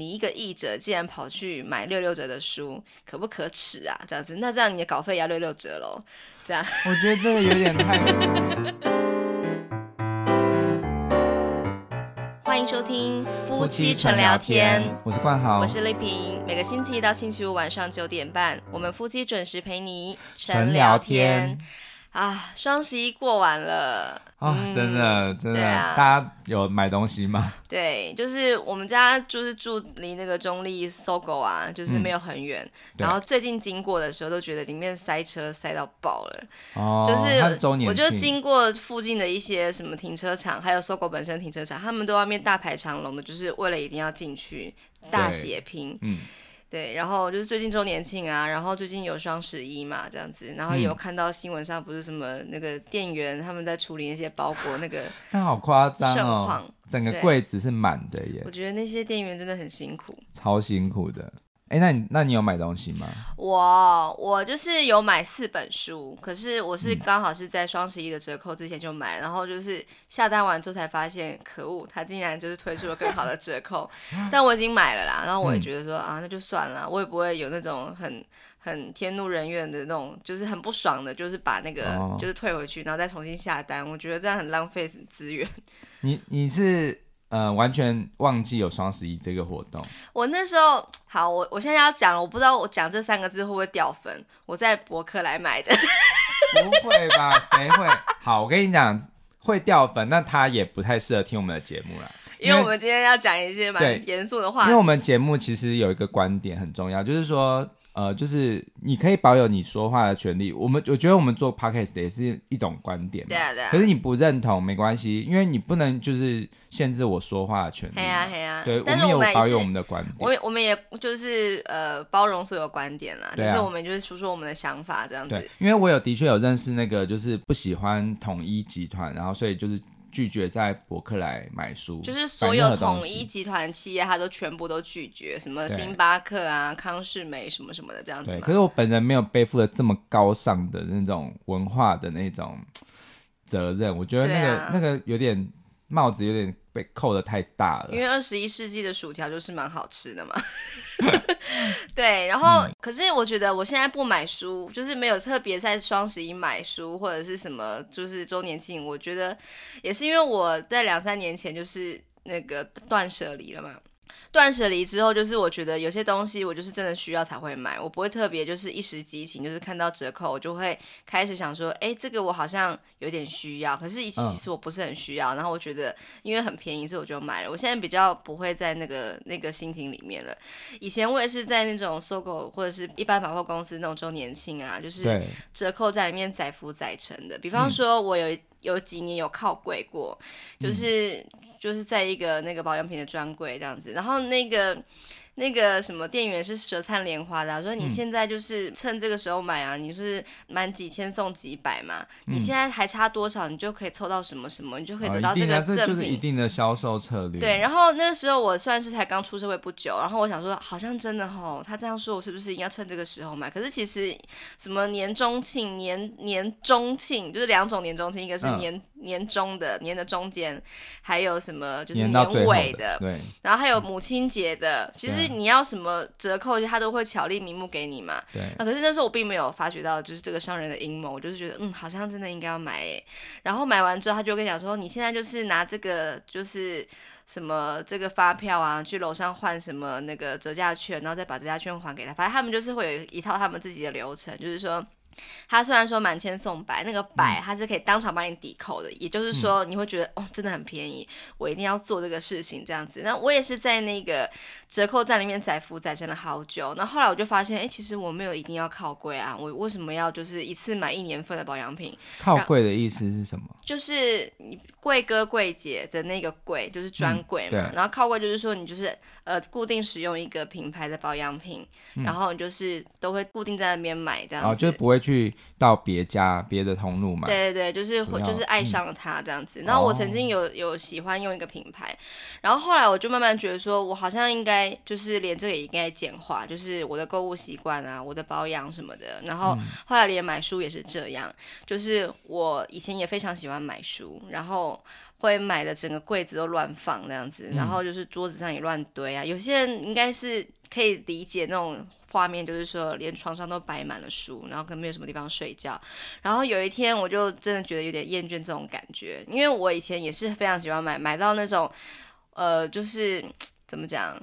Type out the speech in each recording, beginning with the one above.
你一个译者竟然跑去买六六折的书，可不可耻啊？这样子，那这样你的稿费也要六六折喽？这样，我觉得这个有点太 欢迎收听夫妻纯聊天，我是冠豪，我是丽萍。每个星期一到星期五晚上九点半，我们夫妻准时陪你纯聊天。啊，双十一过完了哦，嗯、真的真的、啊，大家有买东西吗？对，就是我们家就是住离那个中坜 SOGO 啊，就是没有很远、嗯。然后最近经过的时候，都觉得里面塞车塞到爆了。哦，就是我就经过附近的一些什么停车场，还有 SOGO 本身停车场，他们都外面大排长龙的，就是为了一定要进去大血拼。嗯。对，然后就是最近周年庆啊，然后最近有双十一嘛，这样子，然后有看到新闻上不是什么那个店员他们在处理那些包裹那个，那好夸张哦，整个柜子是满的耶。我觉得那些店员真的很辛苦，超辛苦的。哎，那你那你有买东西吗？我我就是有买四本书，可是我是刚好是在双十一的折扣之前就买，嗯，然后就是下单完之后才发现，可恶，他竟然就是推出了更好的折扣，但我已经买了啦，然后我也觉得说，嗯，啊，那就算了，我也不会有那种很很天怒人怨的那种，就是很不爽的，就是把那个，哦，就是退回去，然后再重新下单，我觉得这样很浪费资源。你你是？呃，完全忘记有双十一这个活动。我那时候好，我我现在要讲了，我不知道我讲这三个字会不会掉粉。我在博客来买的。不会吧？谁会？好，我跟你讲，会掉粉，那他也不太适合听我们的节目了。因为我们今天要讲一些蛮严肃的话。因为我们节目其实有一个观点很重要，就是说。呃，就是你可以保有你说话的权利。我们我觉得我们做 podcast 也是一种观点嘛。对啊，对啊。可是你不认同没关系，因为你不能就是限制我说话的权利。对啊，对啊。对，我们有保有我们的观点。我们我们也就是呃包容所有观点啦。就是我们就是说说我们的想法这样子。对，因为我有的确有认识那个就是不喜欢统一集团，然后所以就是。拒绝在博客来买书，就是所有统一集团企业，他都全部都拒绝，什么星巴克啊、康士美什么什么的这样子。对，可是我本人没有背负了这么高尚的那种文化的那种责任，我觉得那个、啊、那个有点帽子有点。被扣的太大了，因为二十一世纪的薯条就是蛮好吃的嘛。对，然后、嗯、可是我觉得我现在不买书，就是没有特别在双十一买书或者是什么，就是周年庆，我觉得也是因为我在两三年前就是那个断舍离了嘛。断舍离之后，就是我觉得有些东西我就是真的需要才会买，我不会特别就是一时激情，就是看到折扣我就会开始想说，哎，这个我好像有点需要，可是其实我不是很需要。然后我觉得因为很便宜，所以我就买了。我现在比较不会在那个那个心情里面了。以前我也是在那种 SOGO 或者是一般百货公司那种周年庆啊，就是折扣在里面载浮载沉的。比方说，我有有几年有靠柜过，就是。嗯就是在一个那个保养品的专柜这样子，然后那个。那个什么店员是舌灿莲花的，啊，说你现在就是趁这个时候买啊，嗯、你是满几千送几百嘛，嗯，你现在还差多少，你就可以凑到什么什么，你就可以得到这个赠品。哦、这就是一定的销售策略。对，然后那个时候我算是才刚出社会不久，然后我想说，好像真的吼，他这样说，我是不是应该趁这个时候买？可是其实什么年中庆、年年中庆，就是两种年中庆，一个是年、嗯、年中的年的中间，还有什么就是年尾的，的，对，然后还有母亲节的，嗯、其实。你要什么折扣，他都会巧立名目给你嘛。对。啊，可是那时候我并没有发觉到，就是这个商人的阴谋。我就是觉得，嗯，好像真的应该要买诶。然后买完之后，他就跟你讲说，你现在就是拿这个，就是什么这个发票啊，去楼上换什么那个折价券，然后再把折价券还给他。反正他们就是会有一套他们自己的流程，就是说。他虽然说满千送百，那个百它是可以当场帮你抵扣的，嗯，也就是说你会觉得哦，真的很便宜，我一定要做这个事情这样子。那我也是在那个折扣站里面载福载真了好久。那后来我就发现，哎，其实我没有一定要靠柜啊，我为什么要就是一次买一年份的保养品？靠柜的意思是什么？就是你柜哥柜姐的那个柜，就是专柜嘛，嗯。然后靠柜就是说你就是呃固定使用一个品牌的保养品，嗯，然后你就是都会固定在那边买这样子，哦，就是不会。去到别家别的通路买。对对对，就是会就是爱上了它这样子。嗯、然后我曾经有有喜欢用一个品牌，然后后来我就慢慢觉得说，我好像应该就是连这个也应该简化，就是我的购物习惯啊，我的保养什么的。然后后来连买书也是这样，就是我以前也非常喜欢买书，然后。会买的整个柜子都乱放那样子，然后就是桌子上也乱堆啊。嗯、有些人应该是可以理解那种画面，就是说连床上都摆满了书，然后可能没有什么地方睡觉。然后有一天我就真的觉得有点厌倦这种感觉，因为我以前也是非常喜欢买，买到那种，呃，就是怎么讲？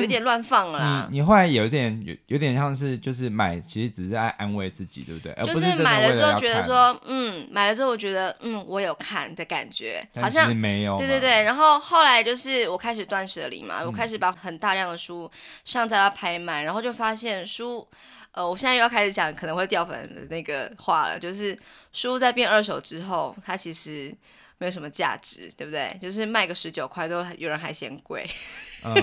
有点乱放了啦。你你后来有点有有点像是就是买，其实只是在安慰自己，对不对？就是买了之后觉得说，嗯，买了之后我觉得，嗯，我有看的感觉，好像没有。对对对。然后后来就是我开始断舍离嘛，我开始把很大量的书上架到拍卖，然后就发现书，呃，我现在又要开始讲可能会掉粉的那个话了，就是书在变二手之后，它其实。没有什么价值，对不对？就是卖个十九块都有人还嫌贵。嗯，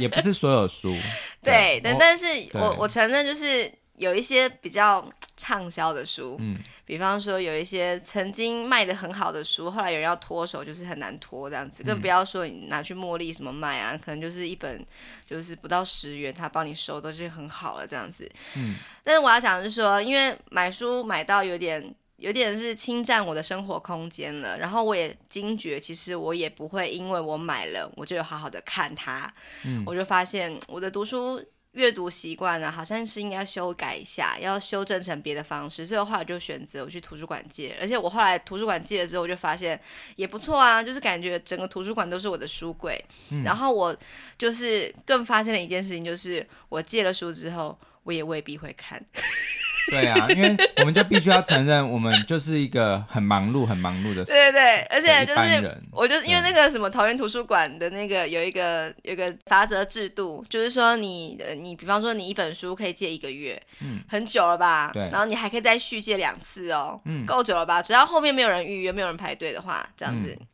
也不是所有书。对，但但是我我承认，就是有一些比较畅销的书，嗯，比方说有一些曾经卖的很好的书，后来有人要脱手，就是很难脱这样子。更不要说你拿去茉莉什么卖啊，可能就是一本就是不到十元，他帮你收都是很好了这样子。嗯，但是我要讲的是说，因为买书买到有点。有点是侵占我的生活空间了，然后我也惊觉，其实我也不会因为我买了，我就有好好的看它。嗯，我就发现我的读书阅读习惯呢，好像是应该修改一下，要修正成别的方式。所以我后来就选择我去图书馆借，而且我后来图书馆借了之后，我就发现也不错啊，就是感觉整个图书馆都是我的书柜。嗯，然后我就是更发现了一件事情，就是我借了书之后，我也未必会看。对啊，因为我们就必须要承认，我们就是一个很忙碌、很忙碌的。对对对，而且就是，我就因为那个什么桃园图书馆的那个有一个有一个罚则制度，就是说你你比方说你一本书可以借一个月，嗯，很久了吧？对。然后你还可以再续借两次哦，嗯，够久了吧？只要后面没有人预约、没有人排队的话，这样子。嗯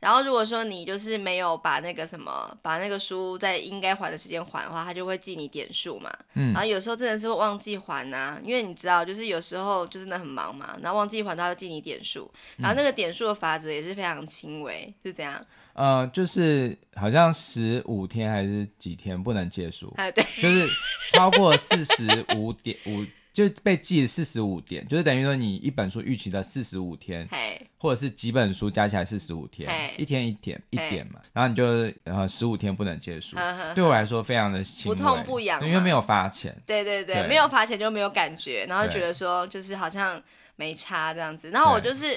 然后如果说你就是没有把那个什么，把那个书在应该还的时间还的话，他就会记你点数嘛。嗯。然后有时候真的是会忘记还呐、啊，因为你知道，就是有时候就真的很忙嘛，然后忘记还，他会记你点数。然后那个点数的法则也是非常轻微，是怎样？呃，就是好像十五天还是几天不能借书。哎，对。就是超过四十五点五。就被记四十五点，就是等于说你一本书预期的四十五天或者是几本书加起来四十五天一天一点一点嘛，然后你就呃十五天不能借书，呵呵。对我来说非常的轻微，不痛不痒，因为没有罚钱，对对对，对。没有罚钱就没有感觉，然后觉得说就是好像没差这样子，然后我就是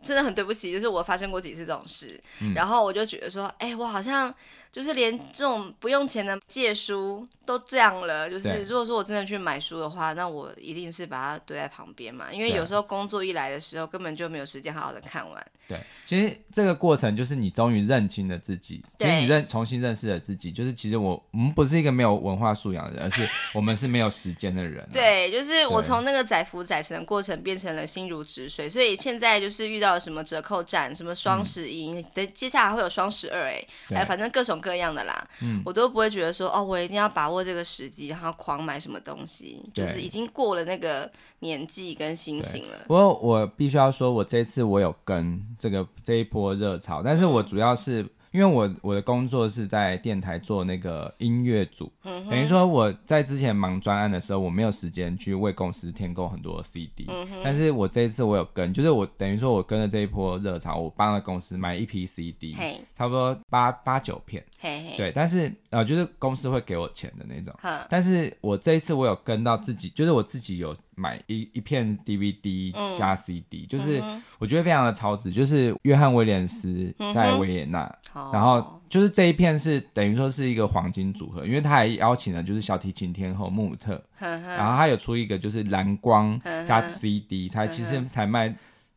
真的很对不起，就是我发生过几次这种事，然后我就觉得说，哎、欸，我好像。就是连这种不用钱的借书都这样了，就是如果说我真的去买书的话，那我一定是把它堆在旁边嘛，因为有时候工作一来的时候，根本就没有时间好好的看完。对，其实这个过程就是你终于认清了自己，其实你认重新认识了自己，就是其实我我们不是一个没有文化素养的人，而是我们是没有时间的人啊。对，就是我从那个载浮载沉的过程变成了心如止水，所以现在就是遇到了什么折扣战，什么双十一，等、嗯、接下来会有双十二，哎，哎，反正各种各样的啦，嗯，我都不会觉得说哦，我一定要把握这个时机，然后狂买什么东西，就是已经过了那个年纪跟心情了。不过我必须要说，我这次我有跟这个这一波。播热潮，但是我主要是因为我我的工作是在电台做那个音乐组，嗯、等于说我在之前忙专案的时候，我没有时间去为公司添购很多 CD，嗯、但是我这一次我有跟，就是我等于说我跟了这一波热潮，我帮了公司买一批 CD，差不多八八九片，嘿嘿对，但是呃就是公司会给我钱的那种，呵但是我这一次我有跟到自己，就是我自己有。买一一片 DVD 加 CD，、嗯、就是我觉得非常的超值。就是约翰威廉斯在维也纳，嗯、然后就是这一片是等于说是一个黄金组合，因为他还邀请了就是小提琴天后穆特，嗯、然后他有出一个就是蓝光加 CD，、嗯、才其实才卖，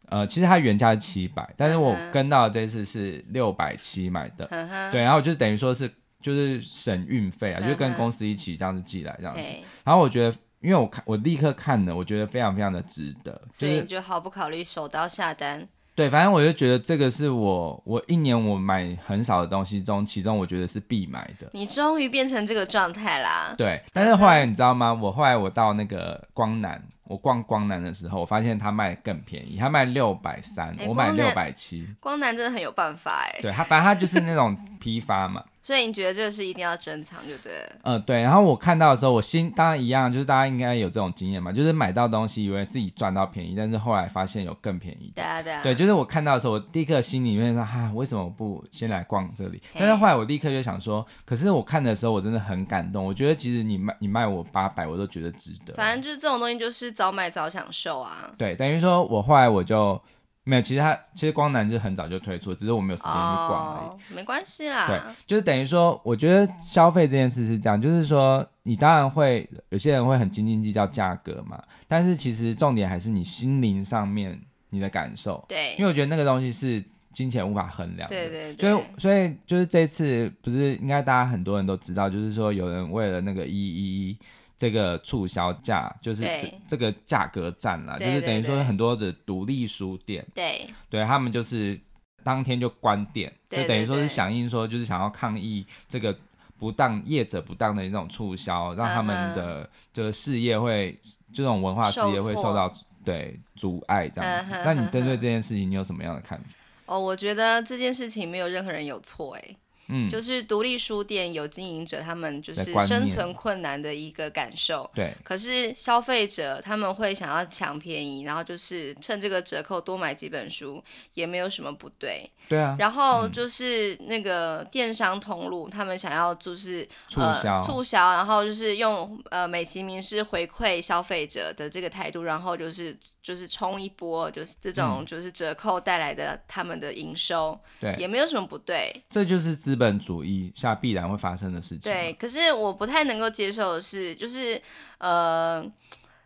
呃，其实它原价是七百，但是我跟到这次是六百七买的，嗯、对，然后就是等于说是就是省运费啊，嗯、就跟公司一起这样子寄来这样子，嗯、然后我觉得。因为我看，我立刻看了，我觉得非常非常的值得，所以你就毫不考虑手刀下单。对，反正我就觉得这个是我我一年我买很少的东西中，其中我觉得是必买的。你终于变成这个状态啦。对，但是后来你知道吗？我后来我到那个光南。我逛光南的时候，我发现他卖更便宜，他卖六百三，我买六百七。光南真的很有办法哎。对他，反正他就是那种批发嘛。所以你觉得这个是一定要珍藏，就对了。嗯、呃，对。然后我看到的时候，我心当然一样，就是大家应该有这种经验嘛，就是买到东西以为自己赚到便宜，但是后来发现有更便宜的。对啊，对啊。对，就是我看到的时候，我第一个心里面说哈，为什么不先来逛这里？但是后来我立刻就想说，可是我看的时候，我真的很感动。我觉得其实你卖你卖我八百，我都觉得值得。反正就是这种东西，就是早买早享受啊。对，等于说我后来我就。没有，其实他其实光南就很早就推出，只是我没有时间去逛而已。哦，没关系啦。对，就是等于说，我觉得消费这件事是这样，就是说，你当然会有些人会很斤斤计较价格嘛，但是其实重点还是你心灵上面你的感受。对，因为我觉得那个东西是金钱无法衡量的。对对对。所以所以就是这次不是应该大家很多人都知道，就是说有人为了那个一一一。这个促销价就是这这个价格战啦，就是等于说很多的独立书店，对对，他们就是当天就关店，就等于说是响应说就是想要抗议这个不当业者不当的一种促销，让他们的这个事业会这种文化事业会受到对阻碍这样子。那你针对这件事情，你有什么样的看法？哦，我觉得这件事情没有任何人有错哎。嗯，就是独立书店有经营者，他们就是生存困难的一个感受。对，可是消费者他们会想要抢便宜，然后就是趁这个折扣多买几本书，也没有什么不对。对啊。然后就是那个电商通路，他们想要就是促销，促销，然后就是用呃美其名是回馈消费者的这个态度，然后就是。就是冲一波，就是这种就是折扣带来的他们的营收，对、嗯，也没有什么不对。这就是资本主义下必然会发生的事情。对，可是我不太能够接受的是，就是呃，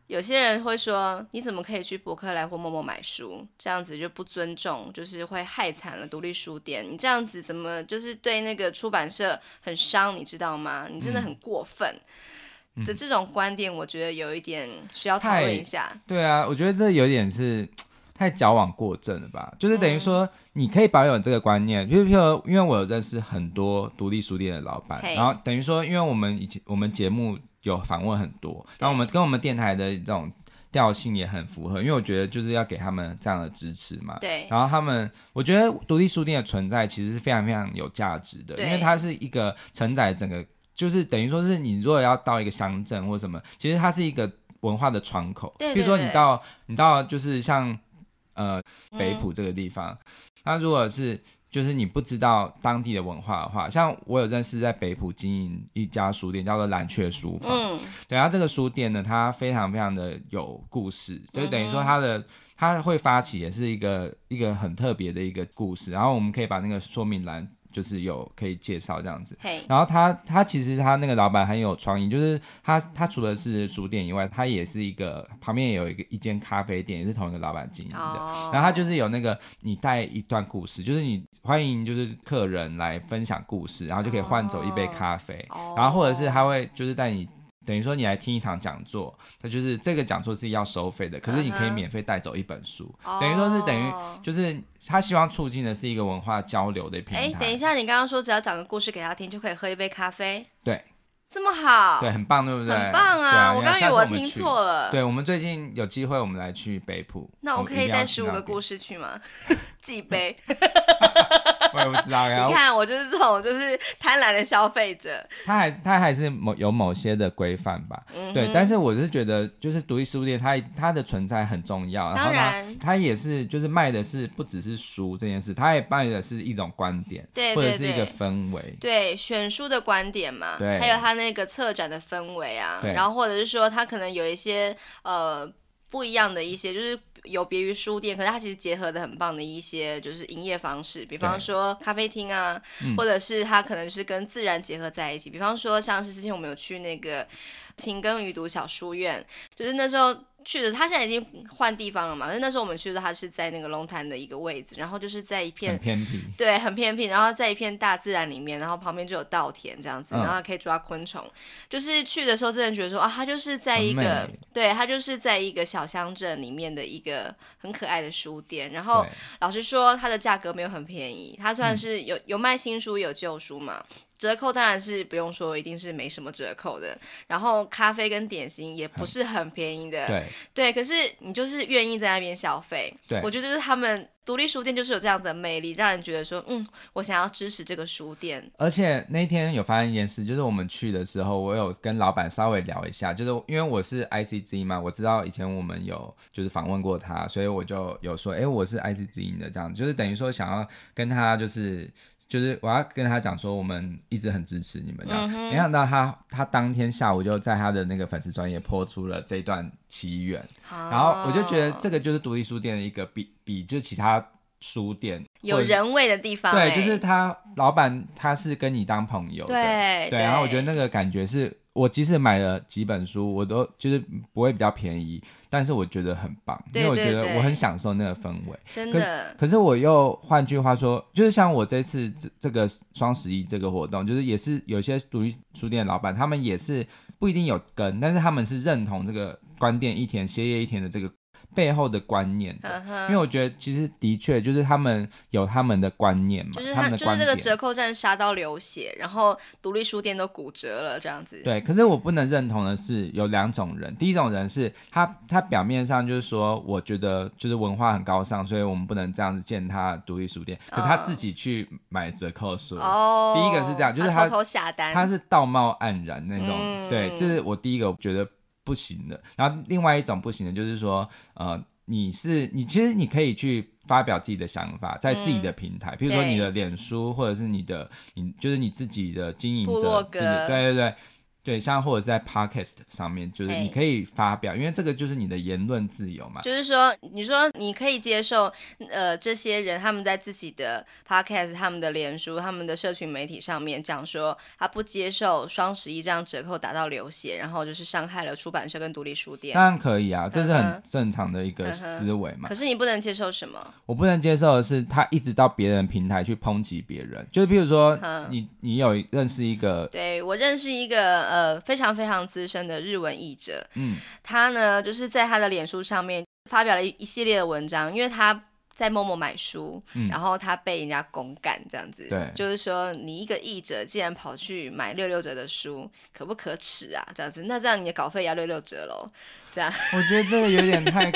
有些人会说，你怎么可以去博客来或 momo 买书？这样子就不尊重，就是会害惨了独立书店。你这样子怎么就是对那个出版社很伤？你知道吗？你真的很过分。嗯的这种观点，我觉得有一点需要讨论一下。对啊，我觉得这有点是 太矫枉过正了吧？就是等于说，你可以保有这个观念，就是譬如，因为我有认识很多独立书店的老板，然后等于说，因为我们以前我们节目有访问很多，然后我们跟我们电台的这种调性也很符合，因为我觉得就是要给他们这样的支持嘛。对。然后他们，我觉得独立书店的存在其实是非常非常有价值的，因为它是一个承载整个。就是等于说是你如果要到一个乡镇或什么，其实它是一个文化的窗口。比如说你到你到就是像呃北埔这个地方，那、嗯、如果是就是你不知道当地的文化的话，像我有认识在北埔经营一家书店叫做蓝雀书房。嗯。对，然后这个书店呢，它非常非常的有故事，就等于说它的它会发起也是一个一个很特别的一个故事，然后我们可以把那个说明栏。就是有可以介绍这样子.然后他他其实他那个老板很有创意，就是他他除了是书店以外，他也是一个旁边也有一个一间咖啡店，也是同一个老板经营的。Oh. 然后他就是有那个你带一段故事，就是你欢迎就是客人来分享故事，然后就可以换走一杯咖啡，oh. 然后或者是他会就是带你。等于说你来听一场讲座，它就是这个讲座是要收费的，可是你可以免费带走一本书。Uh-huh. 等于说是等于就是他希望促进的是一个文化交流的平台。哎，等一下，你刚刚说只要讲个故事给他听就可以喝一杯咖啡？对。这么好，对，很棒，对不对？很棒啊！啊我刚以为我听错了。对，我们最近有机会，我们来去北埔。那我可以带十五个故事去吗？寄杯。我也不知道呀。你看，我就是这种就是贪婪的消费者。他还是他还是某有某些的规范吧、嗯。对，但是我是觉得，就是独立书店，它它的存在很重要。当然。然后它也是，就是卖的是不只是书这件事，它也卖的是一种观点，或者是一个氛围。对，选书的观点嘛。对。还有它那。那个策展的氛围啊，然后或者是说，它可能有一些呃不一样的一些，就是有别于书店，可是它其实结合的很棒的一些，就是营业方式，比方说咖啡厅啊，或者是它可能是跟自然结合在一起，比方说像是之前我们有去那个情耕雨读小书院，就是那时候。去的，他现在已经换地方了嘛？但那时候我们去的，他是在那个龙潭的一个位置，然后就是在一片偏僻，对，很偏僻，然后在一片大自然里面，然后旁边就有稻田这样子，然后可以抓昆虫。嗯、就是去的时候，真的觉得说啊，他就是在一个，对，他就是在一个小乡镇里面的一个很可爱的书店。然后老实说，它的价格没有很便宜，它算是有有卖新书有旧书嘛。折扣当然是不用说，一定是没什么折扣的。然后咖啡跟点心也不是很便宜的，对对。可是你就是愿意在那边消费，对，我觉得就是他们独立书店就是有这样的魅力，让人觉得说，嗯，我想要支持这个书店。而且那天有发生一件事，就是我们去的时候，我有跟老板稍微聊一下，就是因为我是 ICG 嘛，我知道以前我们有就是访问过他，所以我就有说，哎、欸，我是 ICG 的这样，就是等于说想要跟他就是。就是我要跟他讲说，我们一直很支持你们这样，没想到他他当天下午就在他的那个粉丝专业泼出了这段奇缘，然后我就觉得这个就是独立书店的一个比比就其他书店有人味的地方，对，就是他老板他是跟你当朋友的，对对，然后我觉得那个感觉是。我即使买了几本书，我都就是不会比较便宜，但是我觉得很棒，因为我觉得我很享受那个氛围。真的。可是，可是我又换句话说，就是像我这次这这个双十一这个活动，就是也是有些独立书店的老板，他们也是不一定有跟，但是他们是认同这个关店一天歇业一天的这个。背后的观念的，因为我觉得其实的确就是他们有他们的观念嘛，就是他，他们的就是这个折扣战杀到流血，然后独立书店都骨折了这样子。对，可是我不能认同的是有两种人，第一种人是他他表面上就是说，我觉得就是文化很高尚，所以我们不能这样子践踏独立书店，可是他自己去买折扣书。哦，第一个是这样，就是他，他偷偷下单，他是道貌岸然那种，嗯、对，这是我第一个觉得。不行的，然后另外一种不行的，就是说，呃，你是你其实你可以去发表自己的想法，在自己的平台，嗯、比如说你的脸书，或者是你的，你就是你自己的经营者，自己，对对对。对，像或者是在 podcast 上面，就是你可以发表，因为这个就是你的言论自由嘛。就是说，你说你可以接受，呃，这些人他们在自己的 podcast、他们的脸书、他们的社群媒体上面讲说，他不接受双十一这样折扣打到流血，然后就是伤害了出版社跟独立书店。当然可以啊，这是很正常的一个思维嘛。可是你不能接受什么？我不能接受的是，他一直到别人平台去抨击别人，就是譬如说，你你有认识一个，对，我认识一个。呃，非常非常资深的日文译者，嗯，他呢就是在他的脸书上面发表了一一系列的文章，因为他在 momo 买书，嗯，然后他被人家公干这样子，对，就是说你一个译者竟然跑去买六六折的书，可不可耻啊？这样子，那这样你的稿费要六六折喽？这样，我觉得这个有点太，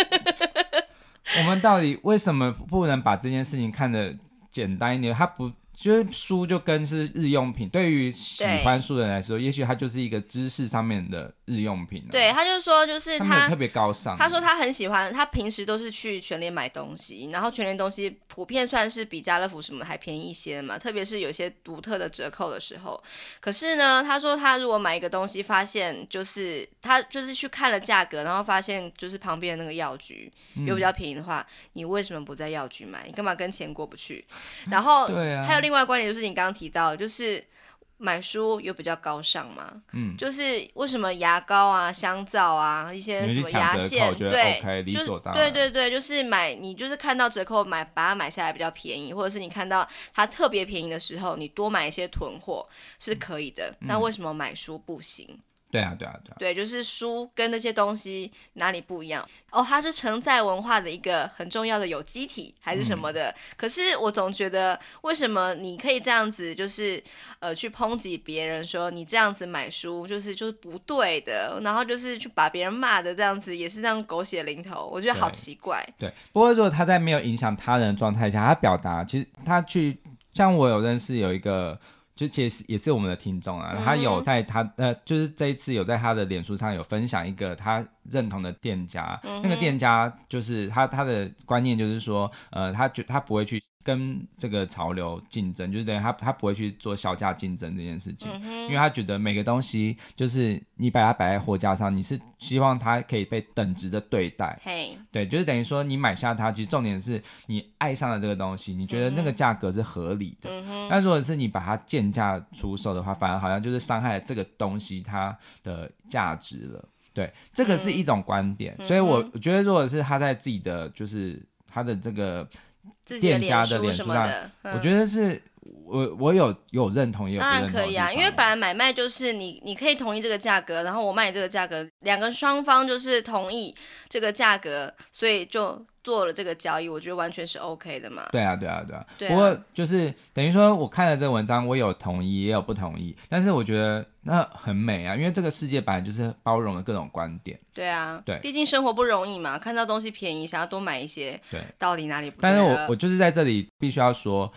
我们到底为什么不能把这件事情看得简单一点？他不。就是书就跟是日用品，对于喜欢书的人来说，也许它就是一个知识上面的日用品。对，他就说，就是他，他特别高尚。他说他很喜欢，他平时都是去全联买东西，然后全联东西普遍算是比家乐福什么还便宜一些的嘛，特别是有些独特的折扣的时候。可是呢，他说他如果买一个东西，发现就是他就是去看了价格，然后发现就是旁边的那个药局有比较便宜的话，嗯，你为什么不在药局买？你干嘛跟钱过不去？然后对啊，还有另。另外观点就是你刚刚提到，就是买书有比较高尚嘛？嗯，就是为什么牙膏啊、香皂啊、一些什么牙线，对，就对对对，就是买你就是看到折扣买，把它买下来比较便宜，或者是你看到它特别便宜的时候，你多买一些囤货是可以的。那为什么买书不行？对啊，对啊，对啊，对，就是书跟那些东西哪里不一样？哦，它是承载文化的一个很重要的有机体，还是什么的？嗯、可是我总觉得，为什么你可以这样子，就是呃，去抨击别人，说你这样子买书就是就是不对的，然后就是去把别人骂的这样子，也是这样狗血淋头，我觉得好奇怪。对，对，不过如果他在没有影响他人的状态下，他表达，其实他去，像我有认识有一个。就其实也是我们的听众啊，他有在他呃，就是这一次有在他的脸书上有分享一个他认同的店家，那个店家就是他他的观念就是说，呃，他觉他不会去。跟这个潮流竞争，就是等于他他不会去做削价竞争这件事情，嗯，因为他觉得每个东西就是你把它摆在货架上，你是希望它可以被等值的对待。嘿，对，就是等于说你买下它，其实重点是你爱上了这个东西，你觉得那个价格是合理的。那，嗯，如果是你把它贱价出售的话，反而好像就是伤害了这个东西它的价值了。对，这个是一种观点，嗯，所以我我觉得如果是他在自己的就是他的这个。店家的脸书上的，我觉得是我我有有认同，也有。当然可以啊，因为本来买卖就是你你可以同意这个价格，然后我卖你这个价格，两个双方就是同意这个价格，所以就做了这个交易，我觉得完全是 OK 的嘛。对啊，对啊，对啊。对啊。不过就是等于说，我看了这个文章，我有同意，也有不同意。但是我觉得那很美啊，因为这个世界本来就是包容了各种观点。对啊，对，毕竟生活不容易嘛，看到东西便宜，想要多买一些。对，到底哪里不？但是我我就是在这里必须要说，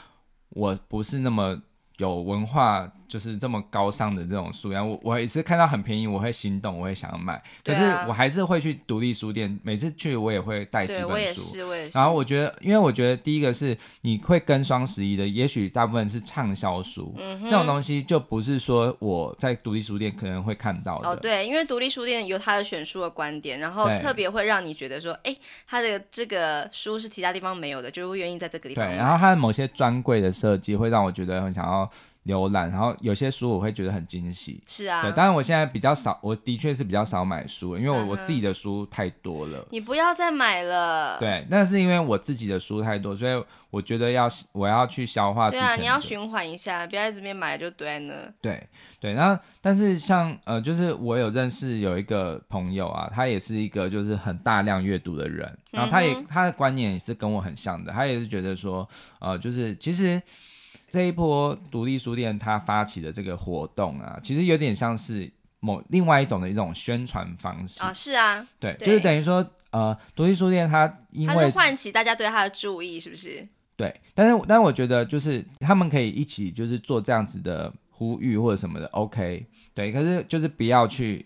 我不是那么。有文化就是这么高尚的这种书，然后我我也是看到很便宜，我会心动，我会想要买。可是我还是会去独立书店，每次去我也会带几本书。我也是，我也是。然后我觉得，因为我觉得第一个是你会跟双十一的，也许大部分是畅销书，嗯，那种东西就不是说我在独立书店可能会看到的。哦，对，因为独立书店有他的选书的观点，然后特别会让你觉得说，哎，他的这个书是其他地方没有的，就会愿意在这个地方。对，然后他的某些专柜的设计会让我觉得很想要。浏览，然后有些书我会觉得很惊喜。是啊，对，当然我现在比较少，我的确是比较少买书，因为我、嗯、我自己的书太多了。你不要再买了。对，那是因为我自己的书太多，所以我觉得要我要去消化。对啊，你要循环一下，不要在这边买就对了。对对，然后但是像呃，就是我有认识有一个朋友啊，他也是一个就是很大量阅读的人，然后他也、嗯、他的观念也是跟我很像的，他也是觉得说呃，就是其实。这一波独立书店它发起的这个活动啊，其实有点像是某另外一种的一种宣传方式啊，是啊，对，对就是等于说，呃，独立书店它因为它唤起大家对它的注意，是不是？对，但是但是我觉得就是他们可以一起就是做这样子的呼吁或者什么的，OK，对，可是就是不要去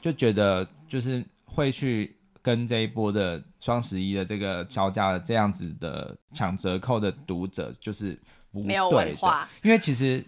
就觉得就是会去跟这一波的双十一的这个销价的这样子的抢折扣的读者就是。没有文化，因为其实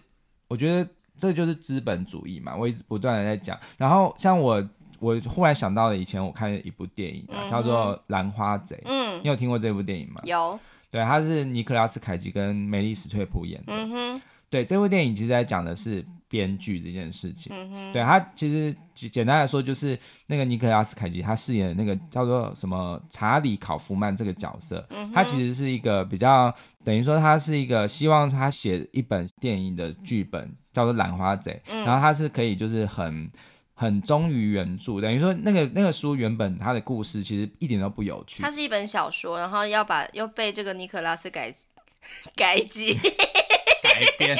我觉得这就是资本主义嘛。我一直不断的在讲，然后像我，我忽然想到了以前我看的一部电影啊，嗯、叫做《兰花贼》。嗯，你有听过这部电影吗？有。对，他是尼克拉斯凯奇跟梅丽史翠普演的。嗯哼。对，这部电影其实在讲的是编剧这件事情。嗯。对，他其实简单来说就是那个尼克拉斯凯奇他饰演的那个叫做什么查理考夫曼这个角色，嗯、他其实是一个比较等于说他是一个希望他写一本电影的剧本叫做《兰花贼》，嗯，然后他是可以就是很很忠于原著，等于说那个那个书原本他的故事其实一点都不有趣。它是一本小说，然后要把又被这个尼克拉斯改改集。改编，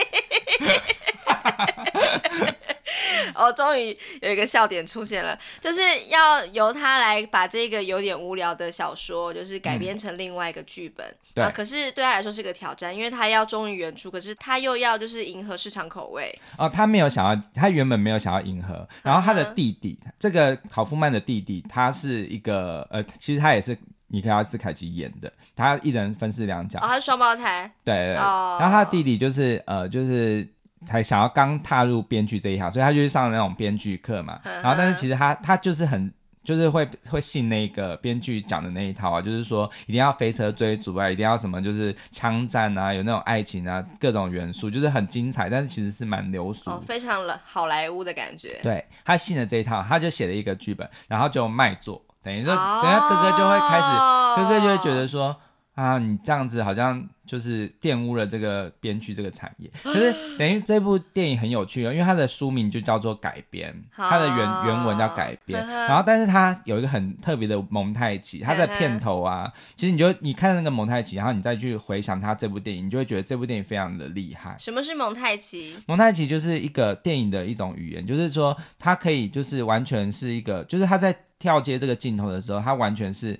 哦，终于有一个笑点出现了，就是要由他来把这个有点无聊的小说，就是改编成另外一个剧本。嗯、对、啊，可是对他来说是个挑战，因为他要忠于原著，可是他又要就是迎合市场口味。哦，他没有想要，他原本没有想要迎合。然后他的弟弟，嗯、这个考夫曼的弟弟，他是一个呃，其实他也是。尼克拉斯凯奇演的，他一人分饰两角。哦，他是双胞胎。对对对。哦。然后他弟弟就是呃，就是才想要刚踏入编剧这一行，所以他就去上那种编剧课嘛。然后，但是其实他他就是很就是会会信那个编剧讲的那一套啊，就是说一定要飞车追逐啊，一定要什么就是枪战啊，有那种爱情啊，各种元素，就是很精彩，但是其实是蛮流俗。哦，非常了好莱坞的感觉。对，他信了这一套，他就写了一个剧本，然后就卖座。等于说，等下哥哥就会开始，哥哥就会觉得说，啊，你这样子好像就是玷污了这个编剧这个产业。可是等于这部电影很有趣哦，因为它的书名就叫做改编，它的原原文叫改编。然后，但是它有一个很特别的蒙太奇，它的片头啊，其实你就你看那个蒙太奇，然后你再去回想它这部电影，你就会觉得这部电影非常的厉害。什么是蒙太奇？蒙太奇就是一个电影的一种语言，就是说它可以就是完全是一个，就是它在。跳接这个镜头的时候，它完全是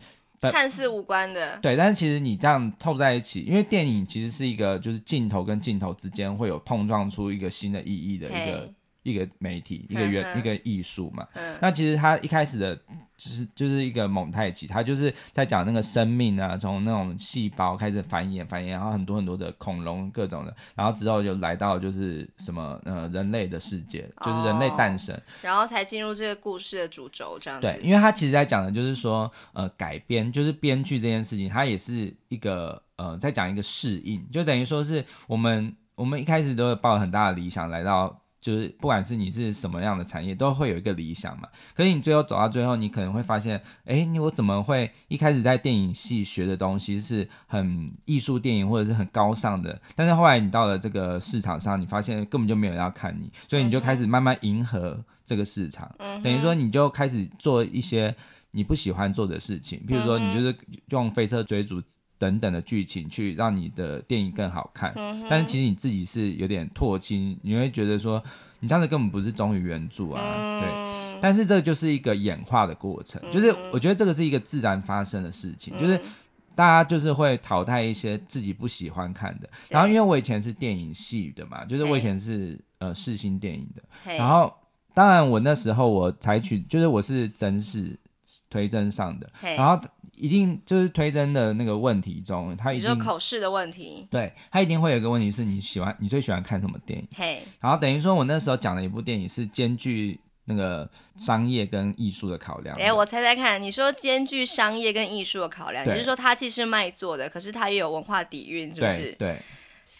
看似无关的。对，但是其实你这样凑在一起，因为电影其实是一个，就是镜头跟镜头之间会有碰撞出一个新的意义的一个。一个媒体，一个原，嗯、一个艺术嘛。嗯、那其实他一开始的，就是就是一个蒙太奇，他就是在讲那个生命啊，从那种细胞开始繁衍，繁衍，然后很多很多的恐龙各种的，然后之后就来到就是什么呃人类的世界，就是人类诞生，哦，然后才进入这个故事的主轴这样子。对，因为他其实在讲的就是说，呃，改编就是编剧这件事情，它也是一个呃，在讲一个适应，就等于说是我们我们一开始都会抱很大的理想来到。就是不管是你是什么样的产业，都会有一个理想嘛。可是你最后走到最后，你可能会发现，哎，你我怎么会一开始在电影系学的东西是很艺术电影或者是很高尚的，但是后来你到了这个市场上，你发现根本就没有人要看你，所以你就开始慢慢迎合这个市场，嗯、等于说你就开始做一些你不喜欢做的事情，譬如说你就是用飞车追逐。等等的剧情去让你的电影更好看，嗯、但是其实你自己是有点唾弃，你会觉得说你这样子根本不是忠于原著啊，嗯、对。但是这就是一个演化的过程，嗯、就是我觉得这个是一个自然发生的事情，嗯、就是大家就是会淘汰一些自己不喜欢看的。然后因为我以前是电影系的嘛，就是我以前是呃视新电影的，然后当然我那时候我采取就是我是真是推真上的，然后。一定就是推甄的那个问题中，他一定你说口试的问题，对，他一定会有一个问题是你喜欢你最喜欢看什么电影？嘿，然后等于说我那时候讲的一部电影是兼具那个商业跟艺术的考量。哎，我猜猜看，你说兼具商业跟艺术的考量，对就是说它既是卖座的，可是它也有文化底蕴，是不是？对，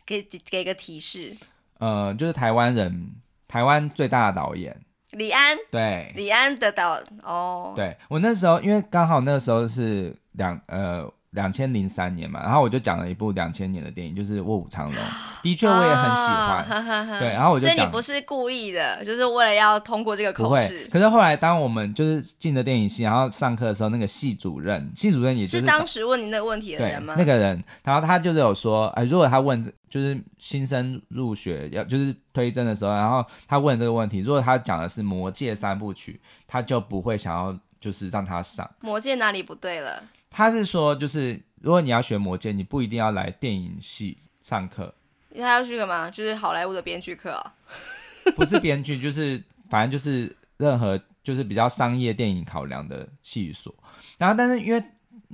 给给个提示，呃，就是台湾人，台湾最大的导演。李安，对，李安的导哦，对，我那时候因为刚好那时候是两呃。两千零三年嘛，然后我就讲了一部两千年的电影，就是《卧虎藏龙》，的确我也很喜欢。哦、对，然后我就讲，所以你不是故意的，就是为了要通过这个口试。可是后来，当我们就是进了电影系，然后上课的时候，那个系主任，系主任也就是，是当时问你那个问题的人吗？那个人，然后他就是有说，哎，如果他问，就是新生入学要就是推甄的时候，然后他问这个问题，如果他讲的是《魔戒》三部曲，他就不会想要就是让他上。魔戒哪里不对了？他是说，就是如果你要学魔戒，你不一定要来电影系上课。他要去干嘛？就是好莱坞的编剧课啊？不是编剧，就是反正就是任何就是比较商业电影考量的系所。然后，但是因为。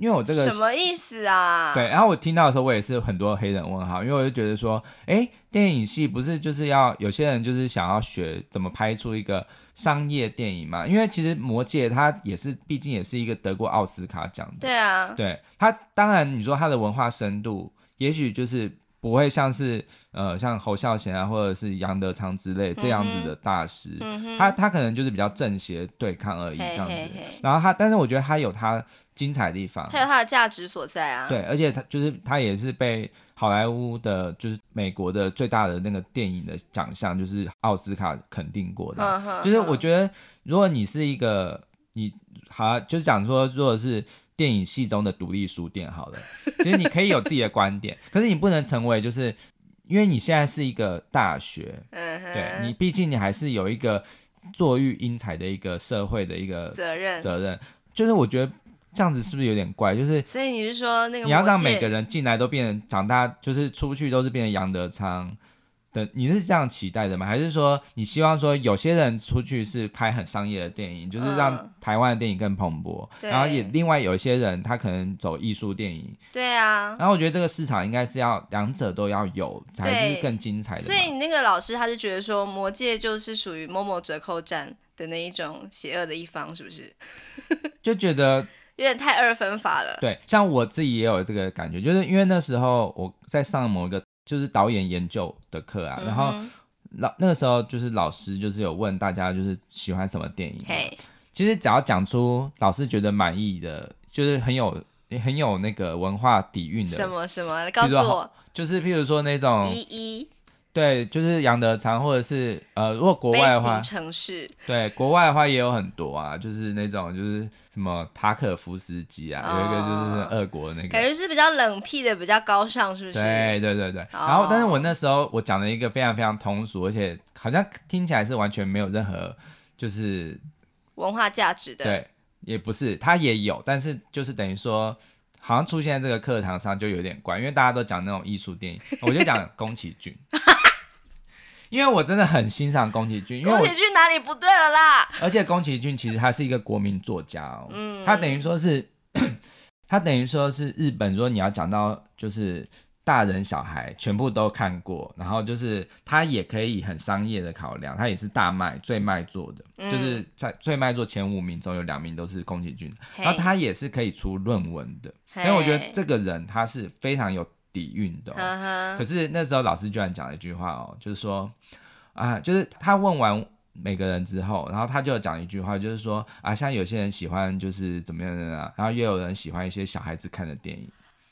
因为我这个什么意思啊？对，然后我听到的时候，我也是很多黑人问号，因为我就觉得说，哎，电影系不是就是要有些人就是想要学怎么拍出一个商业电影嘛？因为其实《魔戒》它也是，毕竟也是一个得过奥斯卡奖的。对啊，对它，当然你说它的文化深度，也许就是。不会像是呃像侯孝贤啊，或者是杨德昌之类这样子的大师，他他可能就是比较正邪对抗而已这样子。嘿嘿嘿，然后他，但是我觉得他有他精彩的地方，它有它的价值所在啊。对，而且它就是它也是被好莱坞的，就是美国的最大的那个电影的奖项，就是奥斯卡肯定过的。嗯嗯、就是我觉得，如果你是一个你好，就是讲说，如果是。电影系中的独立书店，好了，其实你可以有自己的观点，可是你不能成为，就是因为你现在是一个大学，嗯哼，对，你毕竟你还是有一个作育英才的一个社会的一个责任，责任，就是我觉得这样子是不是有点怪？就是所以你是说那个你要让每个人进来都变成长大，就是出去都是变成杨德昌。的你是这样期待的吗？还是说你希望说有些人出去是拍很商业的电影，就是让台湾的电影更蓬勃，嗯、然后也另外有一些人他可能走艺术电影，对啊。然后我觉得这个市场应该是要两者都要有，才是更精彩的。所以你那个老师他是觉得说《魔戒》就是属于某某折扣站的那一种邪恶的一方，是不是？就觉得有点太二分法了。对，像我自己也有这个感觉，就是因为那时候我在上某一个。就是导演研究的课啊，然后老那个时候就是老师就是有问大家就是喜欢什么电影.其实只要讲出老师觉得满意的，就是很有很有那个文化底蕴的，什么什么，告诉我，就是譬如说那种一一。对，就是杨德昌，或者是呃，如果国外的话，城市 对，国外的话也有很多啊，就是那种就是什么塔可夫斯基啊，哦、有一个就是俄国的那个，感觉是比较冷僻的，比较高尚，是不是？对对对对。哦、然后，但是我那时候我讲了一个非常非常通俗，而且好像听起来是完全没有任何就是文化价值的。对，也不是，它也有，但是就是等于说。好像出现在这个课堂上就有点怪，因为大家都讲那种艺术电影，我就讲宫崎骏，因为我真的很欣赏宫崎骏。因为宫崎骏哪里不对了啦？而且宫崎骏其实他是一个国民作家哦，嗯，他等于说是，他等于说是日本，说你要讲到就是。大人小孩全部都看过，然后就是他也可以很商业的考量，他也是大卖最卖座的，嗯、就是在最卖座前五名中有两名都是宫崎骏，然后他也是可以出论文的，因为我觉得这个人他是非常有底蕴的、可是那时候老师居然讲了一句话哦，就是说，啊，就是他问完每个人之后，然后他就讲一句话，就是说啊，像有些人喜欢就是怎么样的啊，然后又有人喜欢一些小孩子看的电影。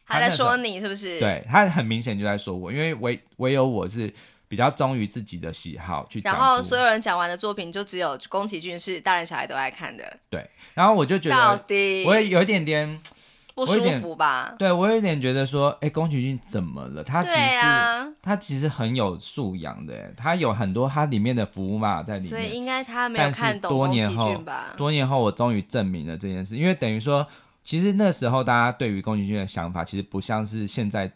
他在说你是不是？对，他很明显就在说我，因为唯唯有我是比较忠于自己的喜好去讲。然后所有人讲完的作品，就只有宫崎骏是大人小孩都爱看的。对，然后我就觉得，到我也有一点点不舒服吧？对，我有一点觉得说，哎，宫崎骏怎么了？他其实、啊、他其实很有素养的，他有很多他里面的福码在里面。所以应该他没有看懂多年后吧？多年后，我终于证明了这件事，因为等于说。其实那时候大家对于宫崎骏的想法，其实不像是现在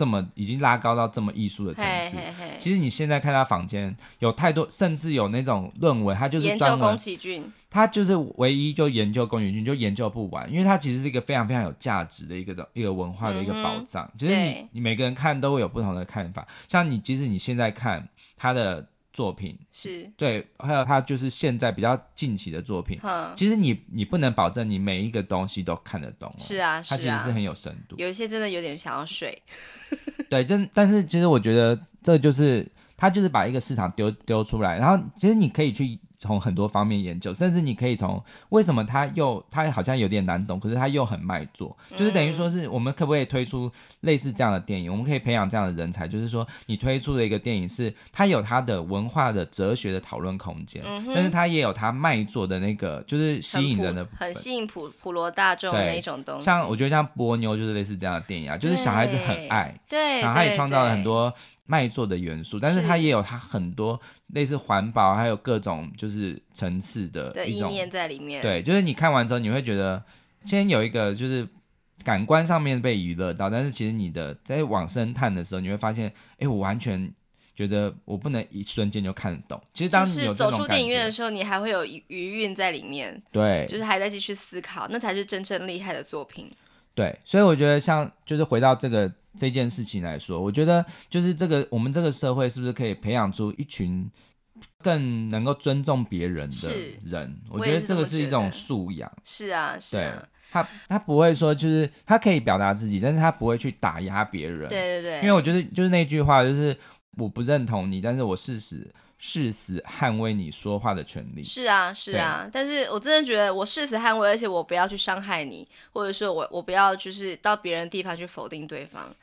这么已经拉高到这么艺术的层次。嘿嘿嘿，其实你现在看他房间有太多，甚至有那种论文，他就是研究宫崎骏，他就是唯一就研究宫崎骏就研究不完，因为他其实是一个非常非常有价值的一个一个文化的一个宝藏。嗯、其实你你每个人看都会有不同的看法，像你即使你现在看他的。作品。是。对，还有他就是现在比较近期的作品，其实你你不能保证你每一个东西都看得懂，哦，是啊，他其实是很有深度，有一些真的有点想要睡，对，真但是其实我觉得这就是他就是把一个市场丢丢出来，然后其实你可以去。从很多方面研究，甚至你可以从为什么他又他好像有点难懂，可是他又很卖座，就是等于说是我们可不可以推出类似这样的电影？我们可以培养这样的人才，就是说你推出的一个电影是它有它的文化的哲学的讨论空间，但是它也有它卖座的那个就是吸引人的很，很吸引普普罗大众的那种东西。像我觉得像波妞就是类似这样的电影啊，就是小孩子很爱，对，然后他也创造了很多。卖座的元素，但是它也有它很多类似环保，还有各种就是层次的一种的意念在里面。对，就是你看完之后，你会觉得先有一个就是感官上面被娱乐到，但是其实你的在往深探的时候，你会发现，哎，我完全觉得我不能一瞬间就看得懂。其实当你有这种感觉，走出电影院的时候，你还会有余韵在里面。对，就是还在继续思考，那才是真正厉害的作品。对，所以我觉得像就是回到这个。这件事情来说，我觉得就是这个我们这个社会是不是可以培养出一群更能够尊重别人的人？我觉得这个是一种素养。是啊，是啊。对，他他不会说就是他可以表达自己，但是他不会去打压别人。对对对。因为我觉得就是那句话，就是我不认同你，但是我誓死。誓死捍卫你说话的权利。是啊，是啊，但是我真的觉得我誓死捍卫，而且我不要去伤害你，或者说我我不要就是到别人地盘去否定对方，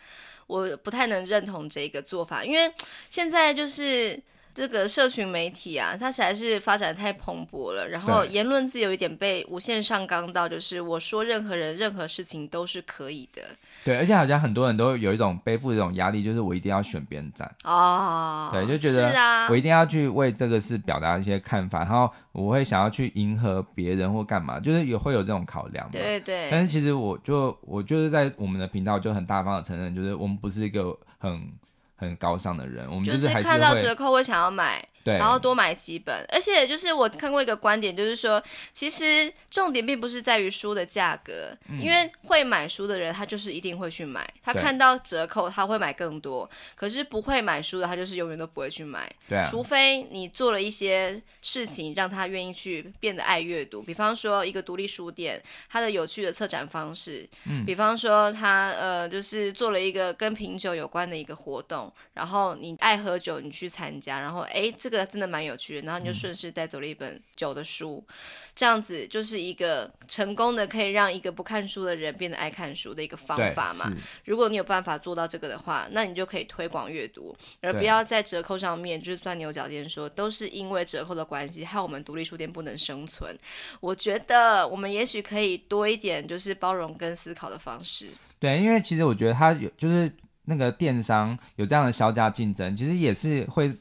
我不太能认同这个做法，因为现在就是。这个社群媒体啊，它实在是发展太蓬勃了，然后言论自由一点被无限上纲到，就是我说任何人任何事情都是可以的。对，而且好像很多人都有一种背负这种压力，就是我一定要选边站。哦，对，就觉得我一定要去为这个事表达一些看法，然后我会想要去迎合别人或干嘛，就是也会有这种考量嘛。对对。但是其实我就我就是在我们的频道就很大方的承认，就是我们不是一个很。很高尚的人，我们就是，看到折扣会想要买。对，然后多买几本，而且就是我看过一个观点，就是说，其实重点并不是在于书的价格，嗯，因为会买书的人他就是一定会去买，他看到折扣他会买更多，可是不会买书的他就是永远都不会去买，对啊，除非你做了一些事情让他愿意去变得爱阅读，比方说一个独立书店，它的有趣的策展方式，嗯，比方说他呃就是做了一个跟品酒有关的一个活动，然后你爱喝酒你去参加，然后哎这个。真的蛮有趣的，然后你就顺势带走了一本酒的书，嗯，这样子就是一个成功的可以让一个不看书的人变得爱看书的一个方法嘛。如果你有办法做到这个的话，那你就可以推广阅读，而不要在折扣上面就是钻牛角尖，说都是因为折扣的关系害我们独立书店不能生存。我觉得我们也许可以多一点就是包容跟思考的方式。对，因为其实我觉得他有就是那个电商有这样的销价竞争，其实也是会。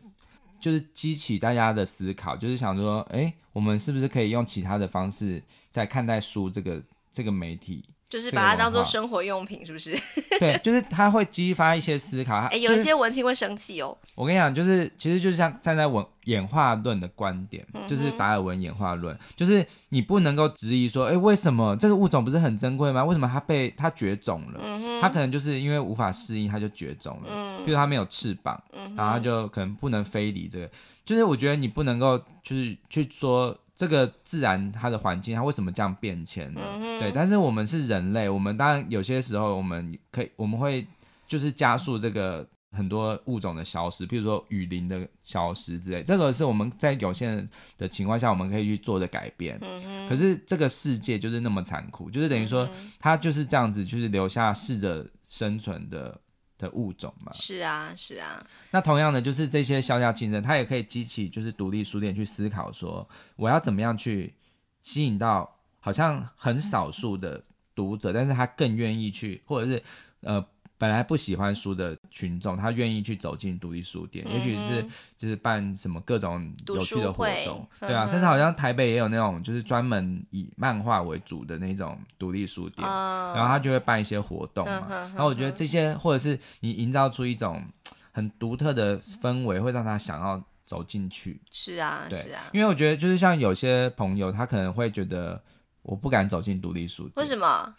就是激起大家的思考，就是想说，哎、欸，我们是不是可以用其他的方式在看待书这个这个媒体？就是把它当做生活用品，是不是？对，就是它会激发一些思考。哎、欸，有一些文青会生气哦。我跟你讲，就是其实就像站在文演化论的观点，嗯、就是达尔文演化论，就是你不能够质疑说，哎、欸，为什么这个物种不是很珍贵吗？为什么它被它绝种了？嗯、它可能就是因为无法适应，它就绝种了。嗯，比如它没有翅膀，嗯、然后它就可能不能飞离这个。就是我觉得你不能够就是去说。这个自然它的环境它为什么这样变迁呢？嗯？对，但是我们是人类，我们当然有些时候我们可以我们会就是加速这个很多物种的消失，譬如说雨林的消失之类，这个是我们在有限的情况下我们可以去做的改变。可是这个世界就是那么残酷，就是等于说它就是这样子，就是留下适者生存的的物种嘛。是啊，是啊。那同样的，就是这些削价竞争，它也可以激起就是独立书店去思考说，我要怎么样去吸引到好像很少数的读者，但是他更愿意去，或者是呃。本来不喜欢书的群众，他愿意去走进独立书店，嗯、也许是就是办什么各种有趣的活动，对啊，甚至好像台北也有那种就是专门以漫画为主的那种独立书店，嗯、然后他就会办一些活动嘛。嗯、然后我觉得这些或者是你营造出一种很独特的氛围，会让他想要走进去。是啊，对是啊，因为我觉得就是像有些朋友，他可能会觉得我不敢走进独立书店，为什么？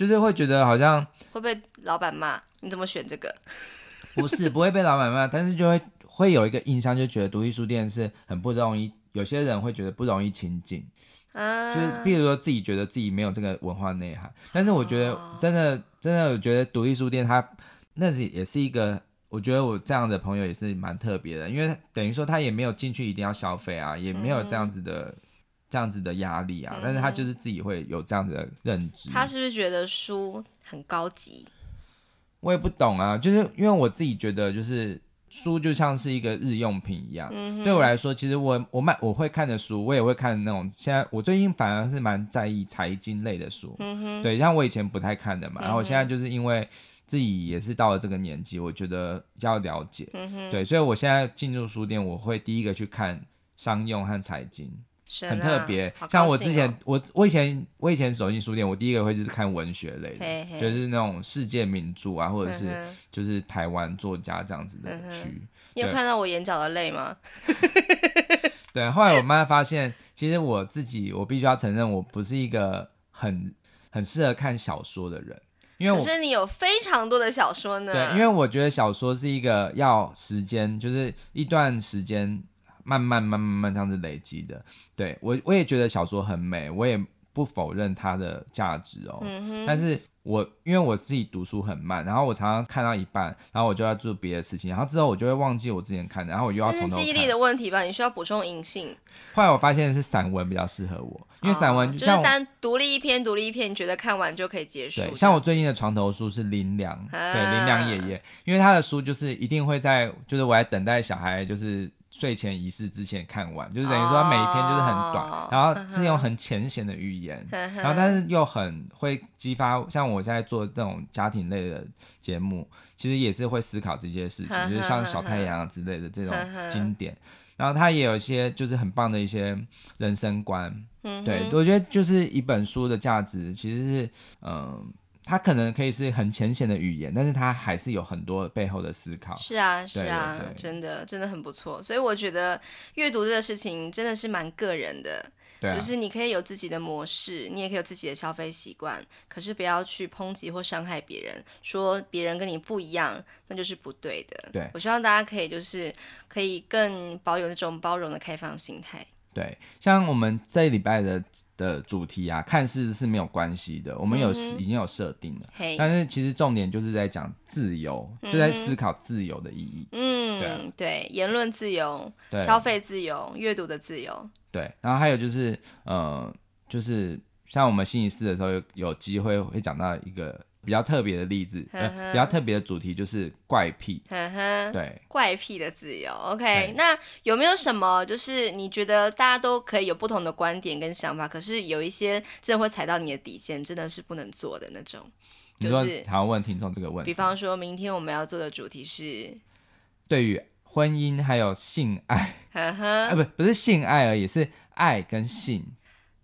就是会觉得好像会被老板骂，你怎么选这个？不是不会被老板骂，但是就会会有一个印象，就觉得独立书店是很不容易。有些人会觉得不容易亲近，啊、就是譬如说自己觉得自己没有这个文化内涵。但是我觉得真的、哦、真的，我觉得独立书店它那是也是一个，我觉得我这样的朋友也是蛮特别的，因为等于说他也没有进去一定要消费啊，也没有这样子的。嗯这样子的压力啊，但是他就是自己会有这样子的认知。他是不是觉得书很高级？我也不懂啊，就是因为我自己觉得，就是书就像是一个日用品一样。对我来说，其实我我买我会看的书，我也会看那种。现在我最近反而是蛮在意财经类的书。对，像我以前不太看的嘛，然后我现在就是因为自己也是到了这个年纪，我觉得要了解。对，所以我现在进入书店，我会第一个去看商用和财经。很特别，哦、像我之前，我我以前我以前走进书店，我第一个会就是看文学类就是那种世界名著啊，或者是就是台湾作家这样子的区。嗯、你有看到我眼角的泪吗？对，后来我慢慢发现，其实我自己，我必须要承认，我不是一个很很适合看小说的人，因为我可是你有非常多的小说呢。对，因为我觉得小说是一个要时间，就是一段时间。慢慢慢慢慢这样子累积的，对，我我也觉得小说很美，我也不否认它的价值哦。但是我因为我自己读书很慢，然后我常常看到一半，然后我就要做别的事情，然后之后我就会忘记我之前看的，然后我又要从头看。记忆力的问题吧，你需要补充银杏。后来我发现是散文比较适合我，因为散文就像、哦、就是单独立一篇，独立一篇，你觉得看完就可以结束。对，像我最近的床头书是林良，啊、对林良爷爷，因为他的书就是一定会在，就是我在等待小孩，就是。睡前仪式之前看完，就是等于说他每一篇就是很短，oh, 然后是用很浅显的语言，uh. 然后但是又很会激发，像我现在做这种家庭类的节目，其实也是会思考这些事情，uh. 就是像小太阳之类的这种经典，uh. 然后他也有一些就是很棒的一些人生观，uh. 对，我觉得就是一本书的价值其实是嗯。呃它可能可以是很浅显的语言，但是它还是有很多背后的思考。是啊，是啊，对对对，真的真的很不错。所以我觉得阅读这个事情真的是蛮个人的，对啊，就是你可以有自己的模式，你也可以有自己的消费习惯，可是不要去抨击或伤害别人，说别人跟你不一样，那就是不对的。对，我希望大家可以就是可以更保有那种包容的开放心态。对，像我们这礼拜的。的主题啊，看似是没有关系的，我们有、嗯、已经有设定了，但是其实重点就是在讲自由，嗯、就在思考自由的意义。嗯，对、啊、对，言论自由、消费自由、阅读的自由。对，然后还有就是，呃，就是像我们星期四的时候有有机会会讲到一个。比较特别的例子，呵呵。呃、比较特别的主题就是怪癖，呵呵。对，怪癖的自由。OK，那有没有什么就是你觉得大家都可以有不同的观点跟想法，可是有一些真的会踩到你的底线，真的是不能做的那种？就是你说想要问听众这个问题，比方说明天我们要做的主题是？对于婚姻还有性爱，呵呵。啊，不不是性爱而已，是爱跟性。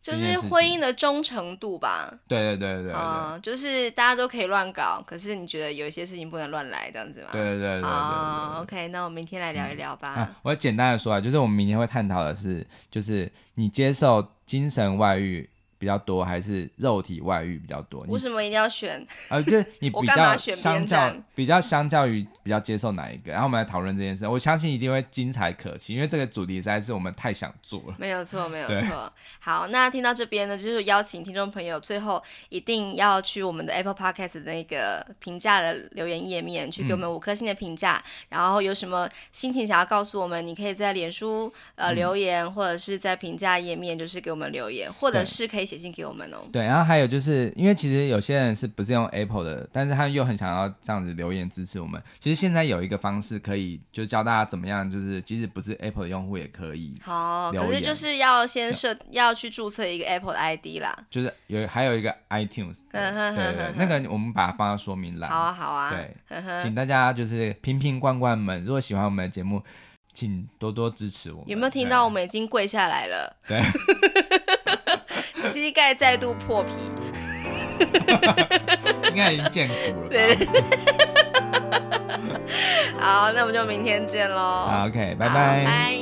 就是婚姻的忠诚度吧。对对对对对，嗯，就是大家都可以乱搞，可是你觉得有一些事情不能乱来，这样子吗？对对对对。好，OK，那我们明天来聊一聊吧。嗯啊、我简单的说啊，就是我们明天会探讨的是，就是你接受精神外遇比较多，还是肉体外遇比较多？为什么一定要选？呃，就是你 比较相较比较相较于比较接受哪一个？然后我们来讨论这件事，我相信一定会精彩可期，因为这个主题实在是我们太想做了。没有错，没有错。好，那听到这边呢，就是邀请听众朋友最后一定要去我们的 Apple Podcast 的那个评价的留言页面，去给我们五颗星的评价。嗯、然后有什么心情想要告诉我们，你可以在脸书呃留言，嗯、或者是在评价页面就是给我们留言，或者是可以。写信给我们哦。对，然后还有就是因为其实有些人是不是用 Apple 的，但是他又很想要这样子留言支持我们。其实现在有一个方式可以，就教大家怎么样，就是即使不是 Apple 的用户也可以。好，可是就是要先设，要去注册一个 Apple 的 ID 啦。就是有还有一个 iTunes，对对对，那个我们把它放到说明栏。好啊好啊。对，请大家就是瓶瓶罐罐们，如果喜欢我们的节目，请多多支持我们。有没有听到我们已经跪下来了？对。膝盖再度破皮，应该已经见骨了。对，好，那我们就明天见喽。好，OK，拜拜。